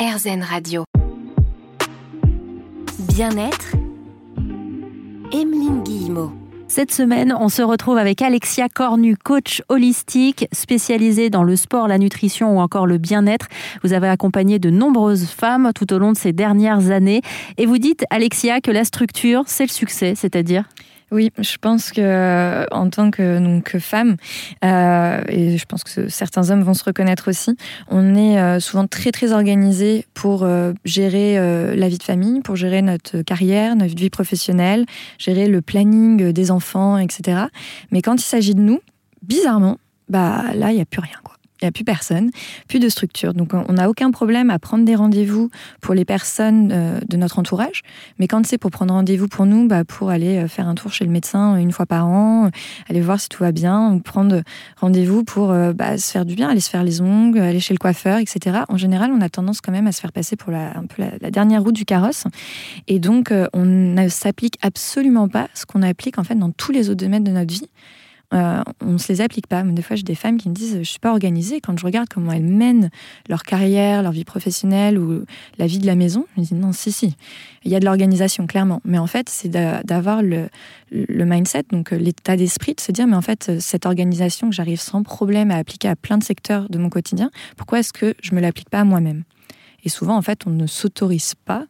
RZN Radio. Bien-être, Emeline Guillemot. Cette semaine, on se retrouve avec Alexia Cornu, coach holistique spécialisée dans le sport, la nutrition ou encore le bien-être. Vous avez accompagné de nombreuses femmes tout au long de ces dernières années et vous dites, Alexia, que la structure, c'est le succès, c'est-à-dire? Oui, je pense que en tant que donc femme, euh, et je pense que certains hommes vont se reconnaître aussi, on est euh, souvent très très organisé pour euh, gérer la vie de famille, pour gérer notre carrière, notre vie professionnelle, gérer le planning des enfants, etc. Mais quand il s'agit de nous, bizarrement, bah là il y a plus rien quoi. Il n'y a plus personne, plus de structure. Donc on n'a aucun problème à prendre des rendez-vous pour les personnes euh, de notre entourage. Mais quand c'est pour prendre rendez-vous pour nous, bah, pour aller euh, faire un tour chez le médecin une fois par an, euh, aller voir si tout va bien, ou prendre rendez-vous pour bah, se faire du bien, aller se faire les ongles, aller chez le coiffeur, etc. En général, on a tendance quand même à se faire passer pour la, un peu la, dernière roue du carrosse. Et donc on ne s'applique absolument pas ce qu'on applique en fait dans tous les autres domaines de notre vie. Euh, on ne se les applique pas. des fois, j'ai des femmes qui me disent Je suis pas organisée. Quand je regarde comment elles mènent leur carrière, leur vie professionnelle ou la vie de la maison, je me dis Non, si, si. Il y a de l'organisation, clairement. Mais en fait, c'est d'avoir le, le, mindset, donc euh, l'état d'esprit, de se dire Mais en fait, cette organisation que j'arrive sans problème à appliquer à plein de secteurs de mon quotidien, pourquoi est-ce que je me l'applique pas à moi-même? Et souvent, en fait, on ne s'autorise pas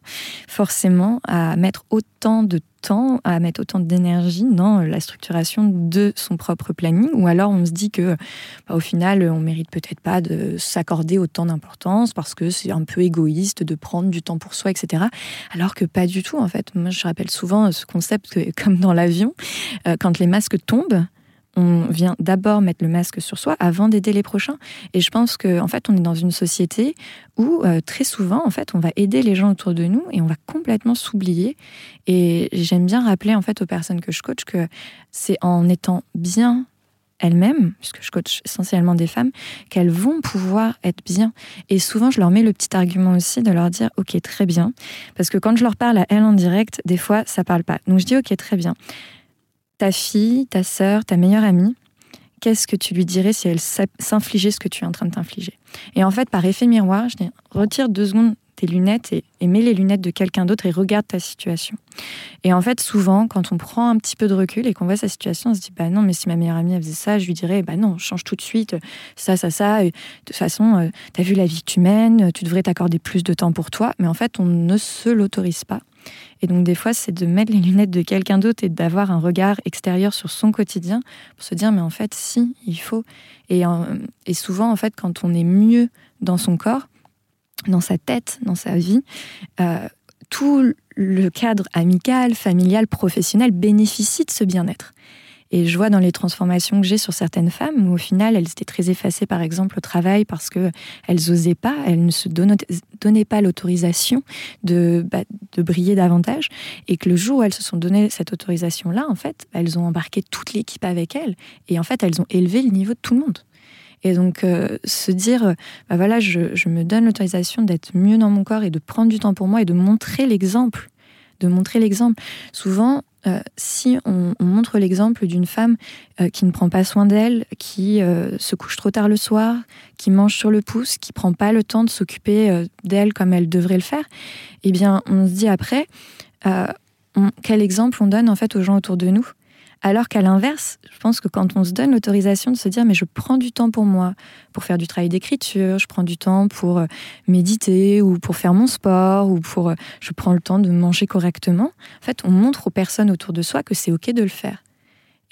forcément à mettre autant de temps, à mettre autant d'énergie dans la structuration de son propre planning, ou alors on se dit que, bah, au final, on mérite peut-être pas de s'accorder autant d'importance parce que c'est un peu égoïste de prendre du temps pour soi, etc. Alors que pas du tout, en fait. Moi, je rappelle souvent ce concept comme dans l'avion, euh, quand les masques tombent, on vient d'abord mettre le masque sur soi avant d'aider les prochains. Et je pense qu'en en fait, on est dans une société où euh, très souvent, en fait, on va aider les gens autour de nous et on va complètement s'oublier. Et j'aime bien rappeler en fait aux personnes que je coach que c'est en étant bien elles-mêmes, puisque je coach essentiellement des femmes, qu'elles vont pouvoir être bien. Et souvent, je leur mets le petit argument aussi de leur dire, ok, très bien, parce que quand je leur parle à elles en direct, des fois, ça parle pas. Donc je dis, ok, très bien ta fille, ta sœur, ta meilleure amie, qu'est-ce que tu lui dirais si elle s'infligeait ce que tu es en train de t'infliger? Et en fait, par effet miroir, je dis, retire deux secondes tes lunettes et, mets les lunettes de quelqu'un d'autre et regarde ta situation. Et en fait, souvent, quand on prend un petit peu de recul et qu'on voit sa situation, on se dit, bah non, mais si ma meilleure amie faisait ça, je lui dirais, bah non, change tout de suite, ça, ça, ça. de toute façon, euh, tu as vu la vie que tu mènes, tu devrais t'accorder plus de temps pour toi. Mais en fait, on ne se l'autorise pas. Et donc des fois, c'est de mettre les lunettes de quelqu'un d'autre et d'avoir un regard extérieur sur son quotidien pour se dire, mais en fait, si, il faut. Et, et souvent, en fait, quand on est mieux dans son corps, dans sa tête, dans sa vie, euh, tout le cadre amical, familial, professionnel bénéficie de ce bien-être. Et je vois dans les transformations que j'ai sur certaines femmes où au final elles étaient très effacées par exemple au travail parce que elles osaient pas, elles ne se donnaient, pas l'autorisation de, bah, de briller davantage et que le jour où elles se sont donné cette autorisation là en fait elles ont embarqué toute l'équipe avec elles et en fait elles ont élevé le niveau de tout le monde. Et donc, euh, se dire, bah voilà, je, je me donne l'autorisation d'être mieux dans mon corps et de prendre du temps pour moi et de montrer l'exemple. De montrer l'exemple. Souvent, euh, si on, montre l'exemple d'une femme euh, qui ne prend pas soin d'elle, qui euh, se couche trop tard le soir, qui mange sur le pouce, qui prend pas le temps de s'occuper d'elle comme elle devrait le faire, eh bien, on se dit après, quel exemple on donne en fait aux gens autour de nous? Alors qu'à l'inverse, je pense que quand on se donne l'autorisation de se dire mais je prends du temps pour moi, pour faire du travail d'écriture, je prends du temps pour euh, méditer ou pour faire mon sport ou pour euh, je prends le temps de manger correctement, en fait, on montre aux personnes autour de soi que c'est OK de le faire.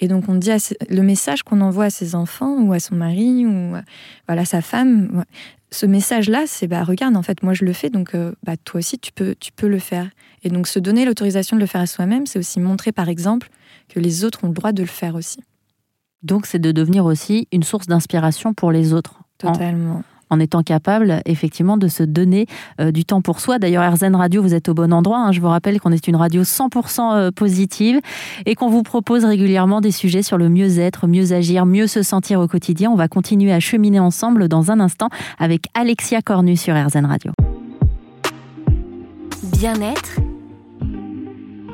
Et donc on dit le message qu'on envoie à ses enfants ou à son mari ou euh, voilà sa femme, ce message-là, c'est bah regarde en fait moi je le fais donc bah toi aussi tu peux tu peux le faire. Et donc se donner l'autorisation de le faire à soi-même, c'est aussi montrer par exemple que les autres ont le droit de le faire aussi. Donc c'est de devenir aussi une source d'inspiration pour les autres. Totalement. En, étant capable effectivement de se donner euh, du temps pour soi. D'ailleurs, RZN Radio, vous êtes au bon endroit. Hein. Je vous rappelle qu'on est une radio 100% euh, positive et qu'on vous propose régulièrement des sujets sur le mieux-être, mieux agir, mieux se sentir au quotidien. On va continuer à cheminer ensemble dans un instant avec Alexia Cornu sur RZN Radio. Bien-être,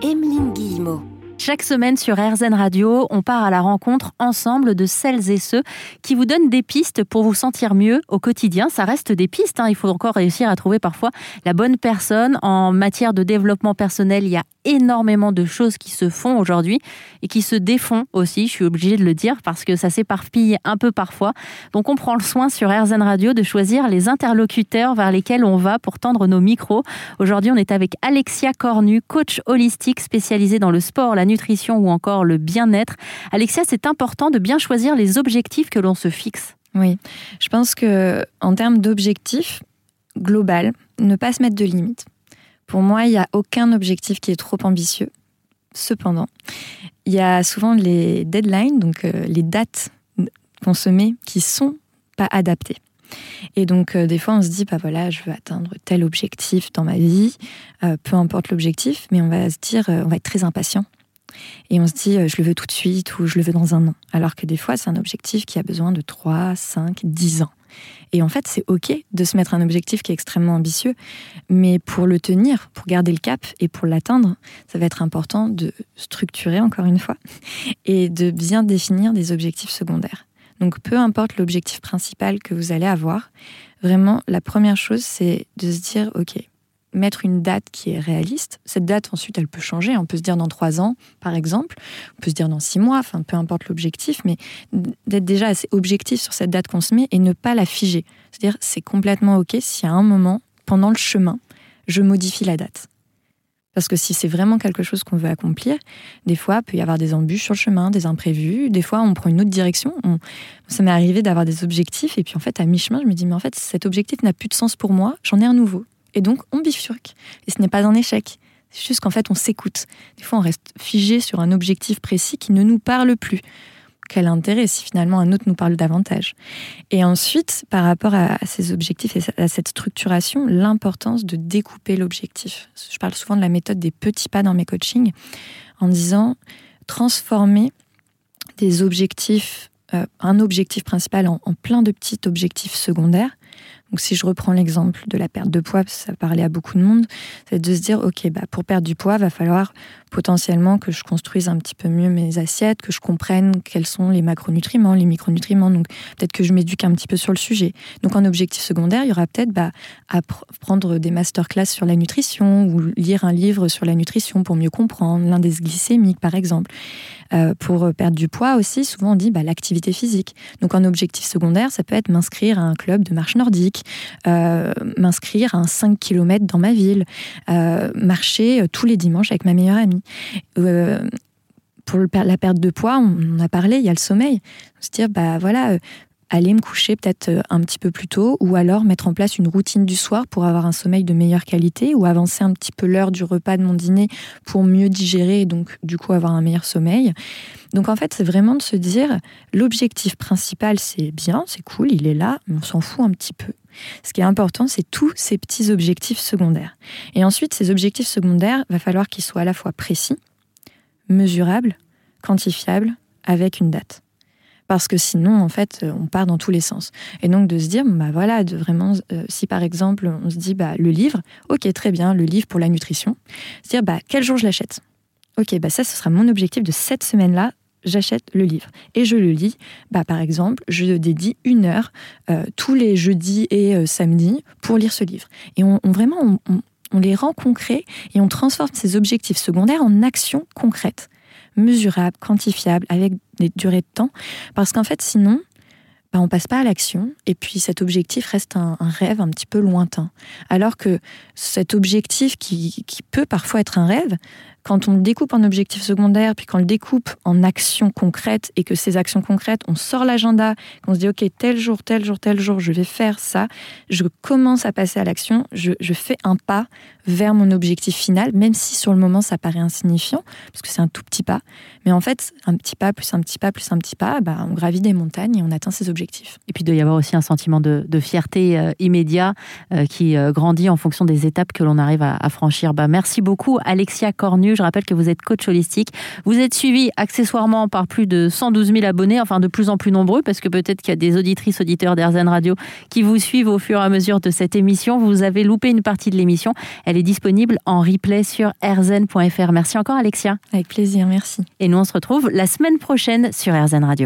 Emeline Guillemot. Chaque semaine sur RZN Radio, on part à la rencontre ensemble de celles et ceux qui vous donnent des pistes pour vous sentir mieux au quotidien. Ça reste des pistes, hein. il faut encore réussir à trouver parfois la bonne personne. En matière de développement personnel, il y a énormément de choses qui se font aujourd'hui et qui se défont aussi, je suis obligée de le dire, parce que ça s'éparpille un peu parfois. Donc on prend le soin sur RZN Radio de choisir les interlocuteurs vers lesquels on va pour tendre nos micros. Aujourd'hui, on est avec Alexia Cornu, coach holistique spécialisée dans le sport, nutrition ou encore le bien-être. Alexia, c'est important de bien choisir les objectifs que l'on se fixe. Oui, je pense que en termes d'objectifs global, ne pas se mettre de limites. Pour moi, il n'y a aucun objectif qui est trop ambitieux. Cependant, il y a souvent les deadlines, donc euh, les dates qu'on se met, qui sont pas adaptées. Et donc, euh, des fois, on se dit, bah voilà, je veux atteindre tel objectif dans ma vie, euh, peu importe l'objectif, mais on va se dire, on va être très impatient et on se dit, euh, je le veux tout de suite ou je le veux dans un an. Alors que des fois, c'est un objectif qui a besoin de 3, 5, 10 ans. Et en fait, c'est OK de se mettre un objectif qui est extrêmement ambitieux, mais pour le tenir, pour garder le cap et pour l'atteindre, ça va être important de structurer, encore une fois, et de bien définir des objectifs secondaires. Donc, peu importe l'objectif principal que vous allez avoir, vraiment, la première chose, c'est de se dire, OK, mettre une date qui est réaliste. Cette date, ensuite, elle peut changer. On peut se dire dans trois ans, par exemple. On peut se dire dans six mois, enfin, peu importe l'objectif, mais d'être déjà assez objectif sur cette date qu'on se met et ne pas la figer. C'est-à-dire, c'est complètement OK si à un moment, pendant le chemin, je modifie la date. Parce que si c'est vraiment quelque chose qu'on veut accomplir, des fois, il peut y avoir des embûches sur le chemin, des imprévus. Des fois, on prend une autre direction. Ça m'est arrivé d'avoir des objectifs et puis en fait, à mi-chemin, je me dis, mais en fait, cet objectif n'a plus de sens pour moi, j'en ai un nouveau. Et donc, on bifurque. Et ce n'est pas un échec. C'est juste qu'en fait, on s'écoute. Des fois, on reste figé sur un objectif précis qui ne nous parle plus. Quel intérêt si finalement un autre nous parle davantage? Et ensuite, par rapport à ces objectifs et à cette structuration, l'importance de découper l'objectif. Je parle souvent de la méthode des petits pas dans mes coachings en disant transformer des objectifs, euh, un objectif principal en plein de petits objectifs secondaires donc si je reprends l'exemple de la perte de poids, ça parlait à beaucoup de monde, c'est de se dire, OK, bah, pour perdre du poids, va falloir potentiellement que je construise un petit peu mieux mes assiettes, que je comprenne quels sont les macronutriments, les micronutriments. Donc peut-être que je m'éduque un petit peu sur le sujet. Donc en objectif secondaire, il y aura peut-être bah, à prendre des masterclass sur la nutrition ou lire un livre sur la nutrition pour mieux comprendre, l'indice glycémique par exemple. Euh, pour perdre du poids aussi, souvent on dit bah, l'activité physique. Donc en objectif secondaire, ça peut être m'inscrire à un club de marche nordique, euh, m'inscrire à un 5 km dans ma ville, euh, marcher tous les dimanches avec ma meilleure amie. Euh, pour la perte de poids, on en a parlé, il y a le sommeil. Se dire, bah voilà, euh, aller me coucher peut-être euh, un petit peu plus tôt, ou alors mettre en place une routine du soir pour avoir un sommeil de meilleure qualité, ou avancer un petit peu l'heure du repas de mon dîner pour mieux digérer et donc du coup avoir un meilleur sommeil. Donc en fait, c'est vraiment de se dire, l'objectif principal, c'est bien, c'est cool, il est là, mais on s'en fout un petit peu. Ce qui est important, c'est tous ces petits objectifs secondaires. Et ensuite, ces objectifs secondaires, va falloir qu'ils soient à la fois précis, mesurables, quantifiables, avec une date. Parce que sinon, en fait, on part dans tous les sens. Et donc de se dire, bah voilà, de vraiment, euh, si par exemple on se dit, bah le livre, ok, très bien, le livre pour la nutrition, se dire, bah quel jour je l'achète? Ok, bah ça, ce sera mon objectif de cette semaine-là j'achète le livre et je le lis. Bah, par exemple, je dédie une heure euh, tous les jeudis et euh, samedis pour lire ce livre. Et on, vraiment, on, les rend concrets et on transforme ces objectifs secondaires en actions concrètes, mesurables, quantifiables, avec des durées de temps. Parce qu'en fait, sinon, bah, on passe pas à l'action et puis cet objectif reste un, rêve un petit peu lointain. Alors que cet objectif qui, qui peut parfois être un rêve, quand on le découpe en objectifs secondaires, puis qu'on le découpe en actions concrètes, et que ces actions concrètes, on sort l'agenda, qu'on se dit, OK, tel jour, tel jour, tel jour, je vais faire ça, je commence à passer à l'action, je, fais un pas vers mon objectif final, même si sur le moment ça paraît insignifiant, parce que c'est un tout petit pas. Mais en fait, un petit pas, plus un petit pas, plus un petit pas, bah, on gravit des montagnes et on atteint ses objectifs. Et puis il doit y avoir aussi un sentiment de, fierté euh, immédiat euh, qui euh, grandit en fonction des étapes que l'on arrive à, à franchir. Bah, merci beaucoup, Alexia Cornu. Je rappelle que vous êtes coach holistique. Vous êtes suivi accessoirement par plus de 112 000 abonnés, enfin de plus en plus nombreux, parce que peut-être qu'il y a des auditrices, auditeurs d'Airzen Radio qui vous suivent au fur et à mesure de cette émission. Vous avez loupé une partie de l'émission. Elle est disponible en replay sur airzen.fr. Merci encore Alexia. Avec plaisir, merci. Et nous on se retrouve la semaine prochaine sur Airzen Radio.